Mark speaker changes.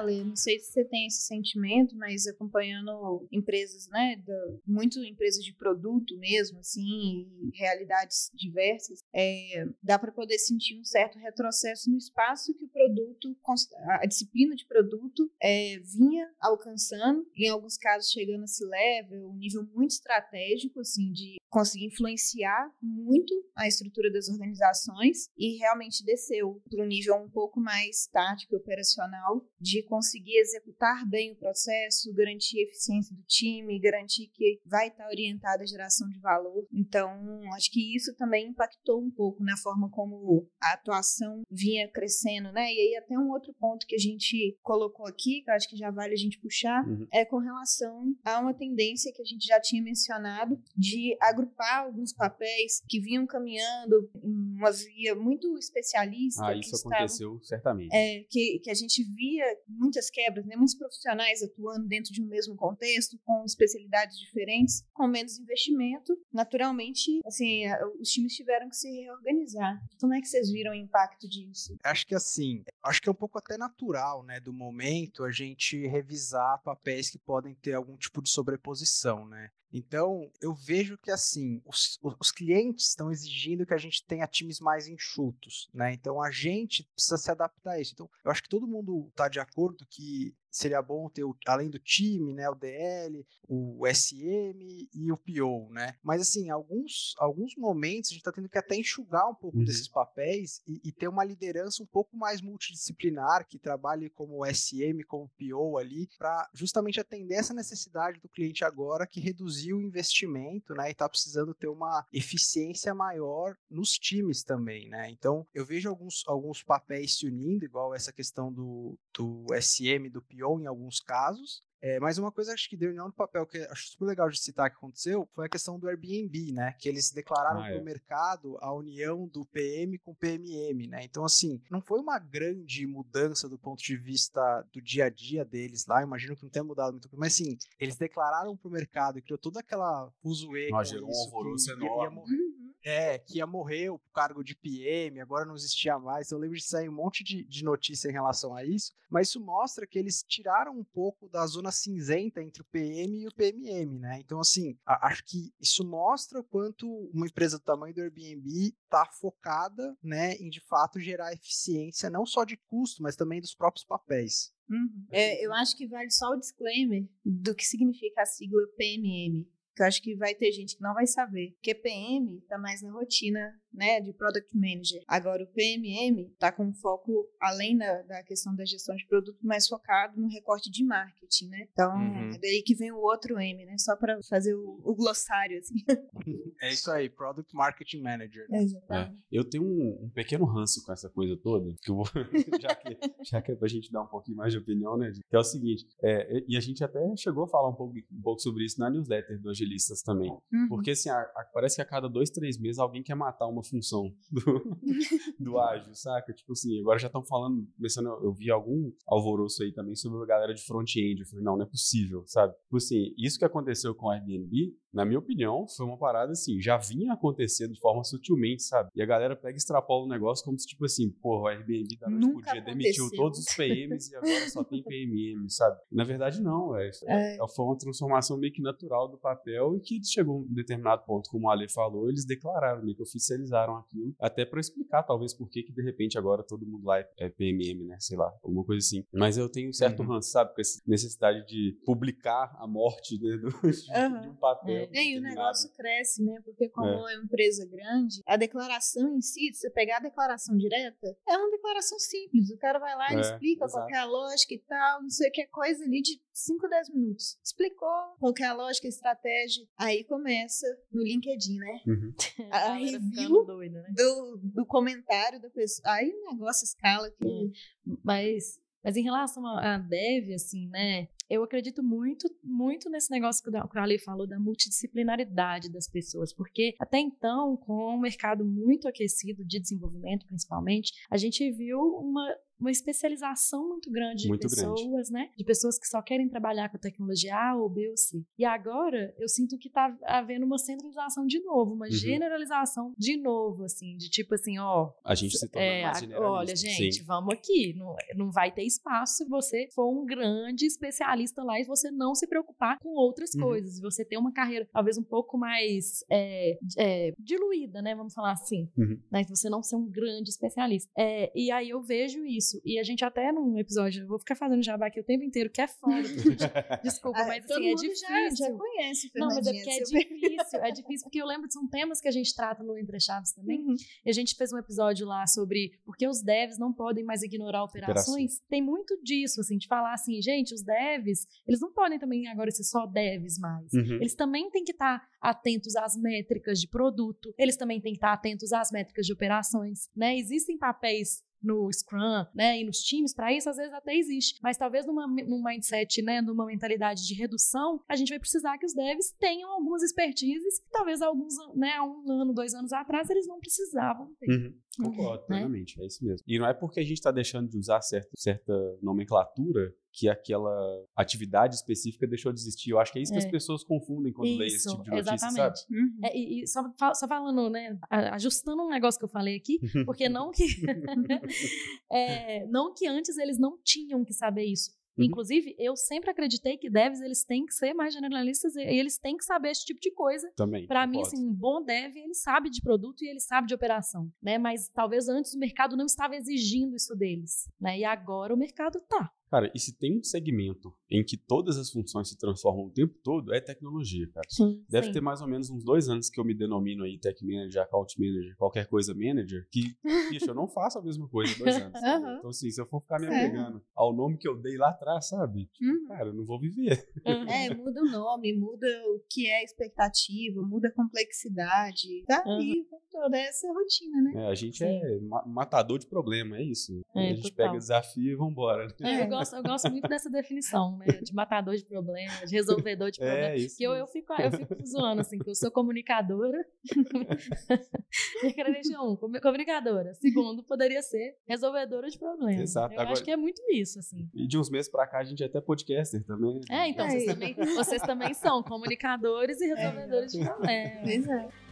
Speaker 1: Ale, não sei se você tem esse sentimento, mas acompanhando empresas, né, do, muito empresas de produto mesmo, assim, realidades diversas, é, dá para poder sentir um certo retrocesso no espaço que o produto, a disciplina de produto é, vinha alcançando, em alguns casos chegando a esse level, um nível muito estratégico, assim, de conseguir influenciar muito a estrutura das organizações e realmente desceu para um nível um pouco mais tático e operacional de conseguir executar bem o processo, garantir a eficiência do time, garantir que vai estar orientada à geração de valor. Então, acho que isso também impactou um pouco na forma como a atuação vinha crescendo, né? E aí até um outro ponto que a gente colocou aqui, que eu acho que já vale a gente puxar, uhum. é com relação a uma tendência que a gente já tinha mencionado de agrupar alguns papéis que vinham caminhando em uma via muito especialista.
Speaker 2: Ah, isso aconteceu certamente.
Speaker 1: É, que, que a gente via muitas quebras, né? muitos profissionais atuando dentro de um mesmo contexto, com especialidades diferentes, com menos investimento. Naturalmente, assim, os times tiveram que se reorganizar. Como é que vocês viram o impacto disso?
Speaker 3: Acho que assim, acho que é um pouco até natural, né, do momento a gente revisar papéis que podem ter algum tipo de sobreposição, né? Então, eu vejo que assim, os, os clientes estão exigindo que a gente tenha times mais enxutos, né? Então, a gente precisa se adaptar a isso. Então, eu acho que todo mundo está de acordo que seria bom ter, o, além do time, né, o DL, o SM e o PO, né? Mas, assim, alguns, alguns momentos a gente está tendo que até enxugar um pouco uhum. desses papéis e, e, ter uma liderança um pouco mais multidisciplinar, que trabalhe como SM, como PO ali, para justamente atender essa necessidade do cliente agora que reduziu o investimento, né, e está precisando ter uma eficiência maior nos times também, né? Então, eu vejo alguns, alguns papéis se unindo, igual essa questão do, do SM, do PO, em alguns casos. É, mas uma coisa acho que deu união no papel que acho super legal de citar que aconteceu foi a questão do Airbnb, né? Que eles declararam ah, para o é. mercado a união do PM com o PMM, né? Então, assim, não foi uma grande mudança do ponto de vista do dia a dia deles lá. Imagino que não tenha mudado muito, mas assim, eles declararam para o mercado e criou toda aquela fuzuê.
Speaker 2: Ah, gerou um alvoroço enorme.
Speaker 3: É, que ia morrer o cargo de PM, agora não existia mais. Então, eu lembro de sair um monte de, de notícia em relação a isso, mas isso mostra que eles tiraram um pouco da zona cinzenta entre o PM e o PMM, né? Então, assim, acho que isso mostra o quanto uma empresa do tamanho do Airbnb está focada, né, em de fato gerar eficiência, não só de custo, mas também dos próprios papéis.
Speaker 1: Uhum. É, eu acho que vale só o disclaimer do que significa a sigla PMM que eu acho que vai ter gente que não vai saber. Porque PM está mais na rotina né, de Product Manager. Agora, o PMM está com foco, além da, da, questão da gestão de produto, mais focado no recorte de marketing, né? Então, uhum. é daí que vem o outro M, né? Só para fazer o, o, glossário, assim.
Speaker 3: É isso aí, Product Marketing Manager.
Speaker 1: Né? É,
Speaker 2: eu tenho um, um, pequeno ranço com essa coisa toda, que eu vou, já, que, já que é pra gente dar um pouquinho mais de opinião, né, que é o seguinte, é, e a gente até chegou a falar um pouco, um pouco sobre isso na newsletter do Angelistas também, uhum. porque assim, a, a, parece que a cada dois, três meses alguém quer matar uma uma função do, do ágil, saca? Tipo assim, agora já estão falando, começando, eu vi algum alvoroço aí também sobre a galera de front-end. Eu falei, não, não é possível, sabe? Tipo assim, isso que aconteceu com o Airbnb na minha opinião, foi uma parada assim, já vinha acontecendo de forma sutilmente, sabe? E a galera pega e extrapola o negócio como se, tipo assim, porra, o Airbnb da noite pro dia demitiu todos os PMs e agora só tem PMM, sabe? Na verdade, não, é, é. é. Foi uma transformação meio que natural do papel e que chegou a um determinado ponto, como o Ale falou, eles declararam, meio que oficializaram aquilo, até para explicar, talvez, por que que de repente agora todo mundo lá é PMM, né? Sei lá, alguma coisa assim. Mas eu tenho um certo uhum. ranço, sabe? Com essa necessidade de publicar a morte né, do, uhum. de um papel.
Speaker 1: É, e o negócio cresce, né? Porque como é. é uma empresa grande, a declaração em si, se você pegar a declaração direta, é uma declaração simples. O cara vai lá e é, explica exato. qual é a lógica e tal, não sei o que, coisa ali de 5, 10 minutos. Explicou qual é a lógica, a estratégia. Aí começa no LinkedIn, né? Uhum. a review doida, né? do, do comentário da pessoa. Aí o negócio escala que...
Speaker 4: Mas mas em relação a dev, assim, né? Eu acredito muito, muito nesse negócio que o Ali falou da multidisciplinaridade das pessoas, porque até então, com o um mercado muito aquecido de desenvolvimento, principalmente, a gente viu uma uma especialização muito grande de
Speaker 2: Muito
Speaker 4: pessoas,
Speaker 2: grande.
Speaker 4: né? De pessoas que só querem trabalhar com a tecnologia A ou B ou C. E agora eu sinto que tá havendo uma centralização de novo, uma
Speaker 2: Uhum.
Speaker 4: generalização de novo, assim, de tipo assim, ó.
Speaker 2: A gente se torna
Speaker 4: É,
Speaker 2: mais generalista.
Speaker 4: olha, gente,
Speaker 2: Sim.
Speaker 4: vamos aqui. Não, não vai ter espaço se você for um grande especialista lá e você não se preocupar com outras
Speaker 2: Uhum.
Speaker 4: coisas. Você ter uma carreira talvez um pouco mais é, é, diluída, né? Vamos falar assim.
Speaker 2: Uhum.
Speaker 4: Né? Você não ser um grande especialista. É, e aí eu vejo isso. E a gente até num episódio, eu vou ficar fazendo jabá aqui o tempo inteiro, que é foda. Desculpa,
Speaker 1: Ah,
Speaker 4: mas assim, é difícil.
Speaker 1: já, já conhece o
Speaker 4: Não, mas é porque é difícil, é difícil, porque eu lembro que são temas que a gente trata no Entre Chaves também,
Speaker 1: Uhum.
Speaker 4: e a gente fez um episódio lá sobre por que os devs não podem mais ignorar operações. Tem muito disso, assim, de falar assim, gente, os devs, eles não podem também agora ser só devs mais.
Speaker 2: Uhum.
Speaker 4: Eles também têm que estar atentos às métricas de produto, eles também têm que estar atentos às métricas de operações, né? Existem papéis no Scrum, né, e nos times, para isso às vezes até existe, mas talvez numa, num mindset, né, numa mentalidade de redução, a gente vai precisar que os devs tenham algumas expertises que talvez alguns, né, um ano, dois anos atrás eles não precisavam ter.
Speaker 2: Uhum. Concordo,
Speaker 4: Né?
Speaker 2: plenamente, é isso mesmo. E não é porque a gente está deixando de usar certa, certa nomenclatura que aquela atividade específica deixou de existir. Eu acho que é isso que
Speaker 4: É.
Speaker 2: as pessoas confundem quando leem esse
Speaker 4: Isso,
Speaker 2: tipo de notícia,
Speaker 4: exatamente.
Speaker 2: sabe?
Speaker 1: Uhum.
Speaker 4: É, e, e só, só falando, né, ajustando um negócio que eu falei aqui, porque não que é, não que antes eles não tinham que saber isso.
Speaker 2: Uhum.
Speaker 4: Inclusive, eu sempre acreditei que devs eles têm que ser mais generalistas e eles têm que saber esse tipo de coisa.
Speaker 2: Também.
Speaker 4: Para mim, assim, um bom dev, ele sabe de produto e ele sabe de operação, né? Mas talvez antes o mercado não estava exigindo isso deles, né? E agora o mercado tá.
Speaker 2: Cara, e se tem um segmento em que todas as funções se transformam o tempo todo, é tecnologia, cara.
Speaker 4: Sim.
Speaker 2: Deve ter mais ou menos uns dois anos que eu me denomino aí tech manager, account manager, qualquer coisa manager, que, bicho, eu não faço a mesma coisa dois anos.
Speaker 1: Aham.
Speaker 2: Então, assim, se eu for ficar me
Speaker 1: É.
Speaker 2: apegando ao nome que eu dei lá atrás, sabe? Tipo,
Speaker 1: Uhum.
Speaker 2: cara, eu não vou viver.
Speaker 1: É, muda o nome, muda o que é expectativa, muda a complexidade. Tá aí com toda essa rotina, né?
Speaker 2: É, a gente
Speaker 4: Sim.
Speaker 2: é ma- matador de problema, é isso.
Speaker 4: É,
Speaker 2: a gente
Speaker 4: total.
Speaker 2: pega desafio e vambora.
Speaker 4: É, eu, gosto, eu gosto muito dessa definição, né? De matador de problema, de resolvedor de problema.
Speaker 2: É isso.
Speaker 4: Que eu, eu, fico, eu fico zoando, assim, que eu sou comunicadora. Minha credencial um, comu- comunicadora. Segundo, poderia ser resolvedora de problemas.
Speaker 2: Exato.
Speaker 4: Eu
Speaker 2: Agora-
Speaker 4: acho que é muito isso, assim.
Speaker 2: E de uns meses pra cá a gente é até podcaster também.
Speaker 4: É, então,
Speaker 1: É.
Speaker 4: vocês também, vocês também são comunicadores e resolvedores de problemas.
Speaker 1: É.